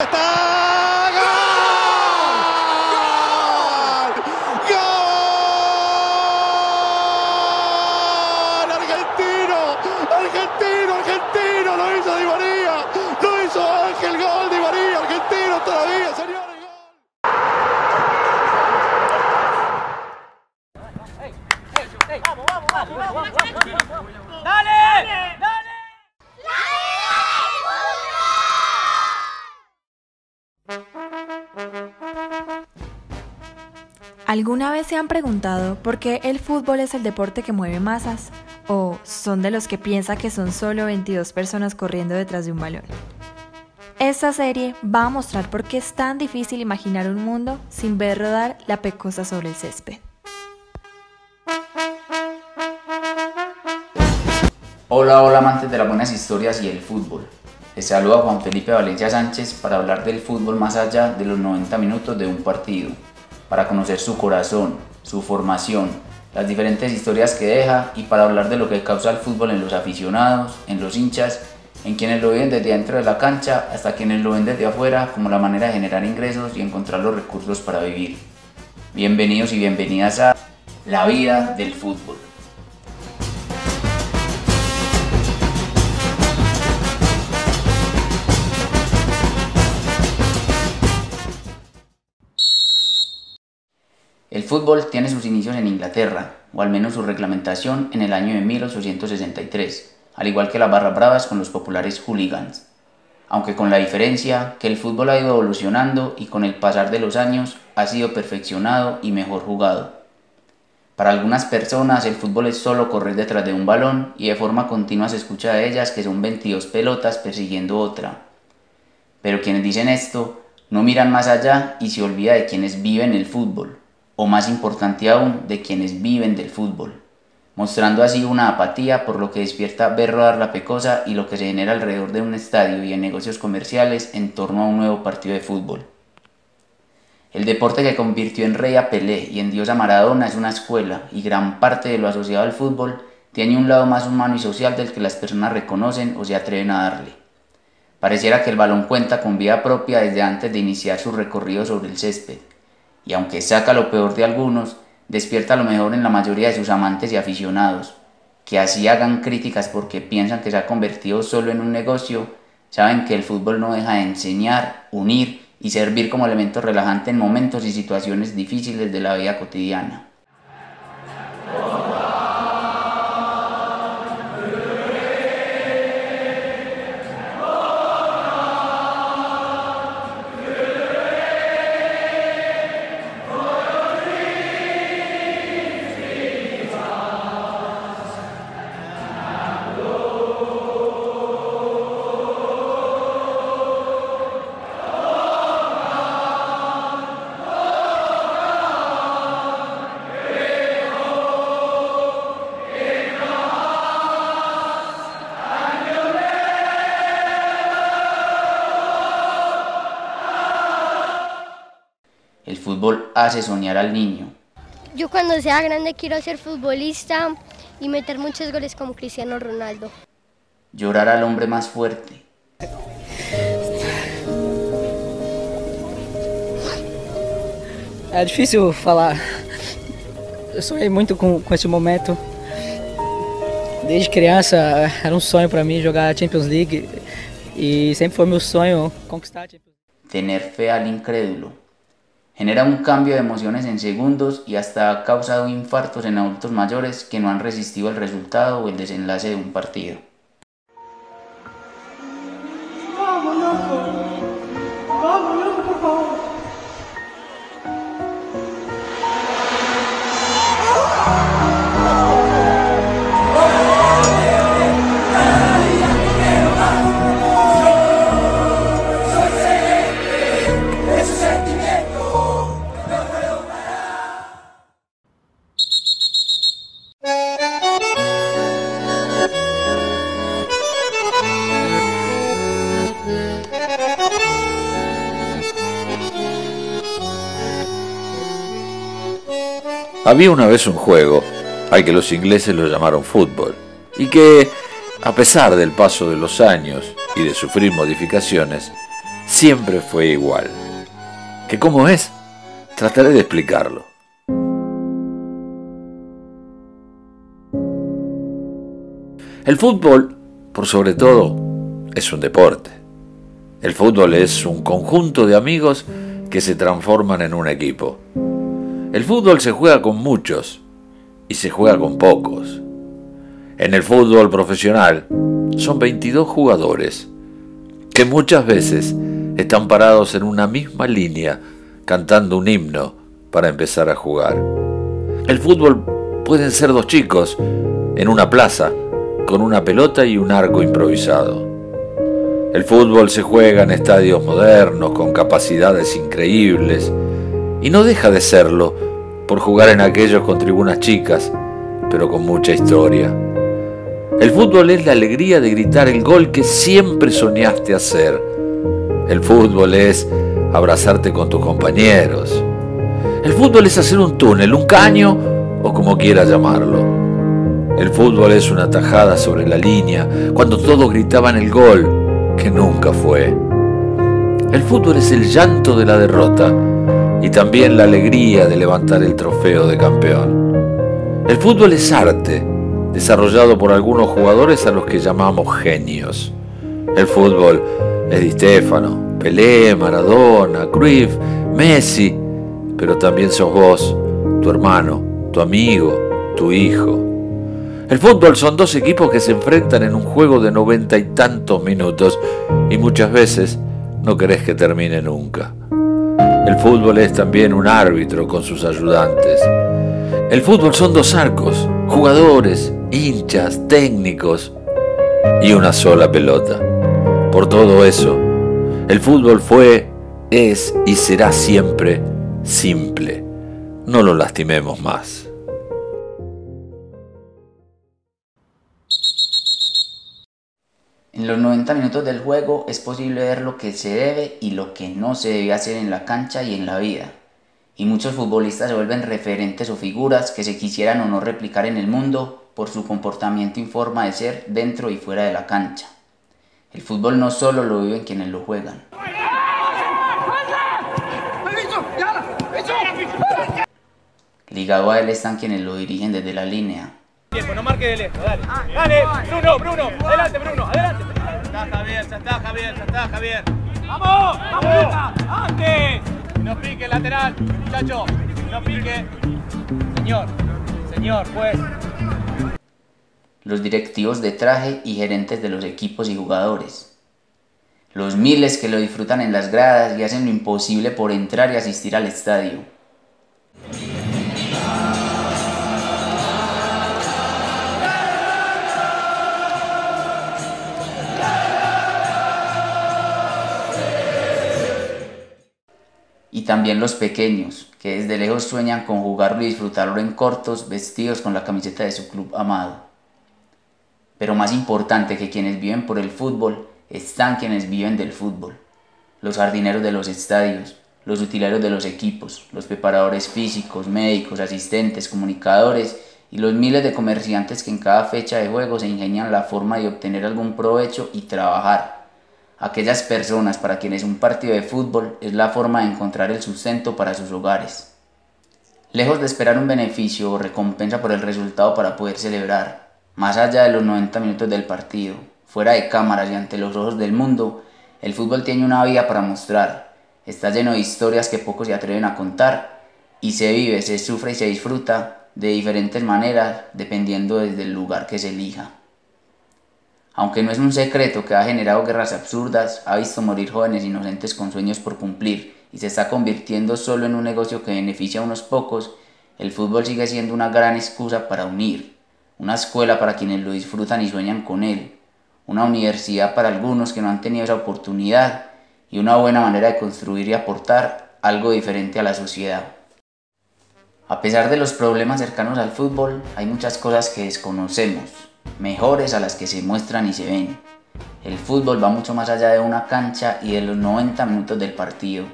Está ¡Gol! ¡Gol! ¡Gol! Argentino, argentino, argentino, lo hizo Di María, lo hizo Ángel, gol Di María, argentino todavía, señores. Gol. Hey, hey, hey. Vamos, vamos, vamos, vamos, vamos, vamos. Dale. ¿Alguna vez se han preguntado por qué el fútbol es el deporte que mueve masas? ¿O son de los que piensa que son solo 22 personas corriendo detrás de un balón? Esta serie va a mostrar por qué es tan difícil imaginar un mundo sin ver rodar la pecosa sobre el césped. Hola, hola amantes de las buenas historias y el fútbol. Les saluda Juan Felipe Valencia Sánchez para hablar del fútbol más allá de los 90 minutos de un partido para conocer su corazón, su formación, las diferentes historias que deja y para hablar de lo que causa el fútbol en los aficionados, en los hinchas, en quienes lo viven desde dentro de la cancha hasta quienes lo ven desde afuera como la manera de generar ingresos y encontrar los recursos para vivir. Bienvenidos y bienvenidas a La vida del fútbol. Fútbol tiene sus inicios en Inglaterra, o al menos su reglamentación en el año de 1863, al igual que las barras bravas con los populares hooligans. Aunque con la diferencia que el fútbol ha ido evolucionando y con el pasar de los años ha sido perfeccionado y mejor jugado. Para algunas personas el fútbol es solo correr detrás de un balón y de forma continua se escucha de ellas que son 22 pelotas persiguiendo otra. Pero quienes dicen esto no miran más allá y se olvida de quienes viven el fútbol o más importante aún, de quienes viven del fútbol, mostrando así una apatía por lo que despierta ver rodar la pecosa y lo que se genera alrededor de un estadio y en negocios comerciales en torno a un nuevo partido de fútbol. El deporte que convirtió en rey a Pelé y en dios a Maradona es una escuela y gran parte de lo asociado al fútbol tiene un lado más humano y social del que las personas reconocen o se atreven a darle. Pareciera que el balón cuenta con vida propia desde antes de iniciar su recorrido sobre el césped y aunque saca lo peor de algunos, despierta lo mejor en la mayoría de sus amantes y aficionados, que así hagan críticas porque piensan que se ha convertido solo en un negocio, saben que el fútbol no deja de enseñar, unir y servir como elemento relajante en momentos y situaciones difíciles de la vida cotidiana. Hace soñar al niño. Yo cuando sea grande quiero ser futbolista y meter muchos goles como Cristiano Ronaldo. Llorar al hombre más fuerte. É difícil falar. Eu sonhei muito com, com esse momento. Desde criança era um sonho para mim jogar a Champions League e sempre foi meu sonho conquistar a Champions League. Tener fe al incrédulo. Genera un cambio de emociones en segundos y hasta ha causado infartos en adultos mayores que no han resistido el resultado o el desenlace de un partido. Había una vez un juego al que los ingleses lo llamaron fútbol y que, a pesar del paso de los años y de sufrir modificaciones, siempre fue igual. ¿Que cómo es? Trataré de explicarlo. El fútbol, por sobre todo, es un deporte. El fútbol es un conjunto de amigos que se transforman en un equipo. El fútbol se juega con muchos y se juega con pocos. En el fútbol profesional son 22 jugadores que muchas veces están parados en una misma línea cantando un himno para empezar a jugar. El fútbol pueden ser dos chicos en una plaza con una pelota y un arco improvisado. El fútbol se juega en estadios modernos con capacidades increíbles y no deja de serlo por jugar en aquellos con tribunas chicas, pero con mucha historia. El fútbol es la alegría de gritar el gol que siempre soñaste hacer. El fútbol es abrazarte con tus compañeros. El fútbol es hacer un túnel, un caño o como quieras llamarlo. El fútbol es una tajada sobre la línea cuando todos gritaban el gol, que nunca fue. El fútbol es el llanto de la derrota y también la alegría de levantar el trofeo de campeón. El fútbol es arte, desarrollado por algunos jugadores a los que llamamos genios. El fútbol es Di Stefano, Pelé, Maradona, Cruyff, Messi, pero también sos vos, tu hermano, tu amigo, tu hijo. El fútbol son dos equipos que se enfrentan en un juego de noventa y tantos minutos y muchas veces no querés que termine nunca. El fútbol es también un árbitro con sus ayudantes. El fútbol son dos arcos, jugadores, hinchas, técnicos y una sola pelota. Por todo eso, el fútbol fue, es y será siempre simple. No lo lastimemos más. En los 90 minutos del juego es posible ver lo que se debe y lo que no se debe hacer en la cancha y en la vida. Y muchos futbolistas se vuelven referentes o figuras que se quisieran o no replicar en el mundo por su comportamiento y forma de ser dentro y fuera de la cancha. El fútbol no solo lo viven quienes lo juegan. Ligado a él están quienes lo dirigen desde la línea, Tiempo, no marque de lejos, dale. Dale, Bruno, Bruno, adelante, Bruno, adelante. Ya está Javier, ya está Javier, ya está Javier. ¡Vamos! ¡Vamos! ¡Antes! No pique lateral, muchacho, no pique. Señor, señor, pues. Los directivos de traje y gerentes de los equipos y jugadores. Los miles que lo disfrutan en las gradas y hacen lo imposible por entrar y asistir al estadio. También los pequeños, que desde lejos sueñan con jugarlo y disfrutarlo en cortos, vestidos con la camiseta de su club amado. Pero más importante que quienes viven por el fútbol, están quienes viven del fútbol. Los jardineros de los estadios, los utileros de los equipos, los preparadores físicos, médicos, asistentes, comunicadores y los miles de comerciantes que en cada fecha de juego se ingenian la forma de obtener algún provecho y trabajar aquellas personas para quienes un partido de fútbol es la forma de encontrar el sustento para sus hogares. Lejos de esperar un beneficio o recompensa por el resultado para poder celebrar, más allá de los 90 minutos del partido, fuera de cámaras y ante los ojos del mundo, el fútbol tiene una vida para mostrar, está lleno de historias que pocos se atreven a contar y se vive, se sufre y se disfruta de diferentes maneras dependiendo desde el lugar que se elija. Aunque no es un secreto que ha generado guerras absurdas, ha visto morir jóvenes inocentes con sueños por cumplir y se está convirtiendo solo en un negocio que beneficia a unos pocos, el fútbol sigue siendo una gran excusa para unir, una escuela para quienes lo disfrutan y sueñan con él, una universidad para algunos que no han tenido esa oportunidad y una buena manera de construir y aportar algo diferente a la sociedad. A pesar de los problemas cercanos al fútbol, hay muchas cosas que desconocemos mejores a las que se muestran y se ven. El fútbol va mucho más allá de una cancha y de los 90 minutos del partido.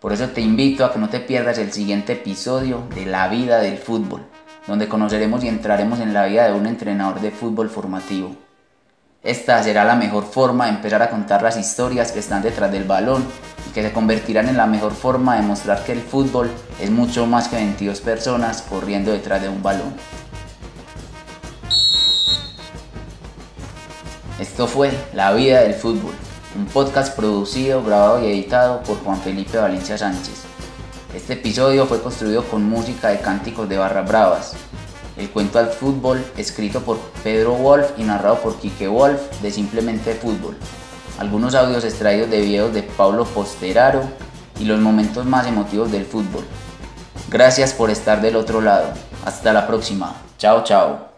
Por eso te invito a que no te pierdas el siguiente episodio de La vida del fútbol, donde conoceremos y entraremos en la vida de un entrenador de fútbol formativo. Esta será la mejor forma de empezar a contar las historias que están detrás del balón y que se convertirán en la mejor forma de mostrar que el fútbol es mucho más que 22 personas corriendo detrás de un balón. Esto fue La vida del fútbol, un podcast producido, grabado y editado por Juan Felipe Valencia Sánchez. Este episodio fue construido con música de cánticos de Barras Bravas, el cuento al fútbol, escrito por Pedro Wolf y narrado por Quique Wolf de Simplemente Fútbol. Algunos audios extraídos de videos de Pablo Posteraro y los momentos más emotivos del fútbol. Gracias por estar del otro lado. Hasta la próxima. Chao, chao.